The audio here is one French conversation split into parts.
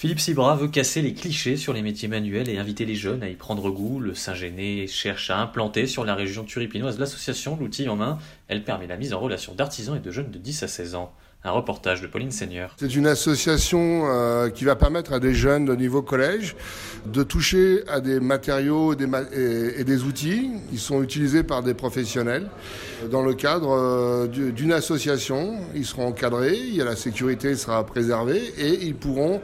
Philippe Sibra veut casser les clichés sur les métiers manuels et inviter les jeunes à y prendre goût. Le Saint-Géné cherche à implanter sur la région turipinoise l'association L'outil en main. Elle permet la mise en relation d'artisans et de jeunes de 10 à 16 ans. Un reportage de Pauline Seigneur. C'est une association euh, qui va permettre à des jeunes de niveau collège de toucher à des matériaux des ma et, et, des outils qui sont utilisés par des professionnels. Dans le cadre euh, d'une association, ils seront encadrés, il y a la sécurité sera préservée et ils pourront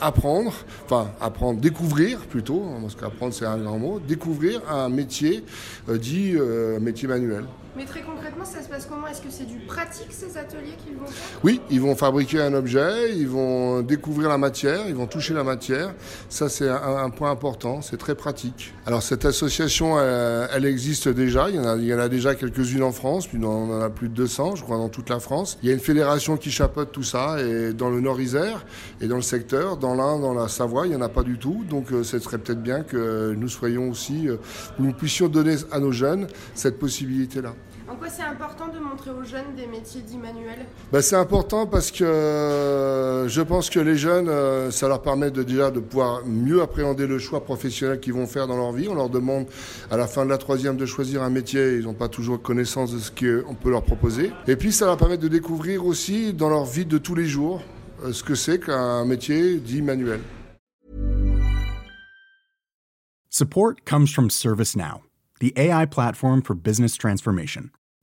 apprendre, enfin apprendre, découvrir plutôt, parce qu'apprendre c'est un grand mot, découvrir un métier euh, dit euh, métier manuel. Mais très concrètement, ça se passe comment Est-ce que c'est du pratique ces ateliers qu'ils vont faire Oui, ils vont fabriquer un objet, ils vont découvrir la matière, ils vont toucher la matière. Ça, c'est un, point important, c'est très pratique. Alors cette association, elle, existe déjà, il y en a, il y en a déjà quelques-unes en France, puis on en a plus de 200, je crois, dans toute la France. Il y a une fédération qui chapeaute tout ça, et dans le Nord-Isère, et dans le secteur, dans l'Ain, dans la Savoie, il n'y en a pas du tout. Donc euh, ce serait peut-être bien que nous soyons aussi, euh, nous puissions donner à nos jeunes cette possibilité-là. En quoi c'est important de montrer aux jeunes des métiers dits manuels? Ben, C'est important parce que euh, je pense que les jeunes, euh, ça leur permet de, déjà de pouvoir mieux appréhender le choix professionnel qu'ils vont faire dans leur vie. On leur demande à la fin de la troisième de choisir un métier. Ils n'ont pas toujours connaissance de ce qu'on peut leur proposer. Et puis ça leur permet de découvrir aussi dans leur vie de tous les jours euh, ce que c'est qu'un métier dit manuel. Support comes from ServiceNow, the AI platform for business transformation.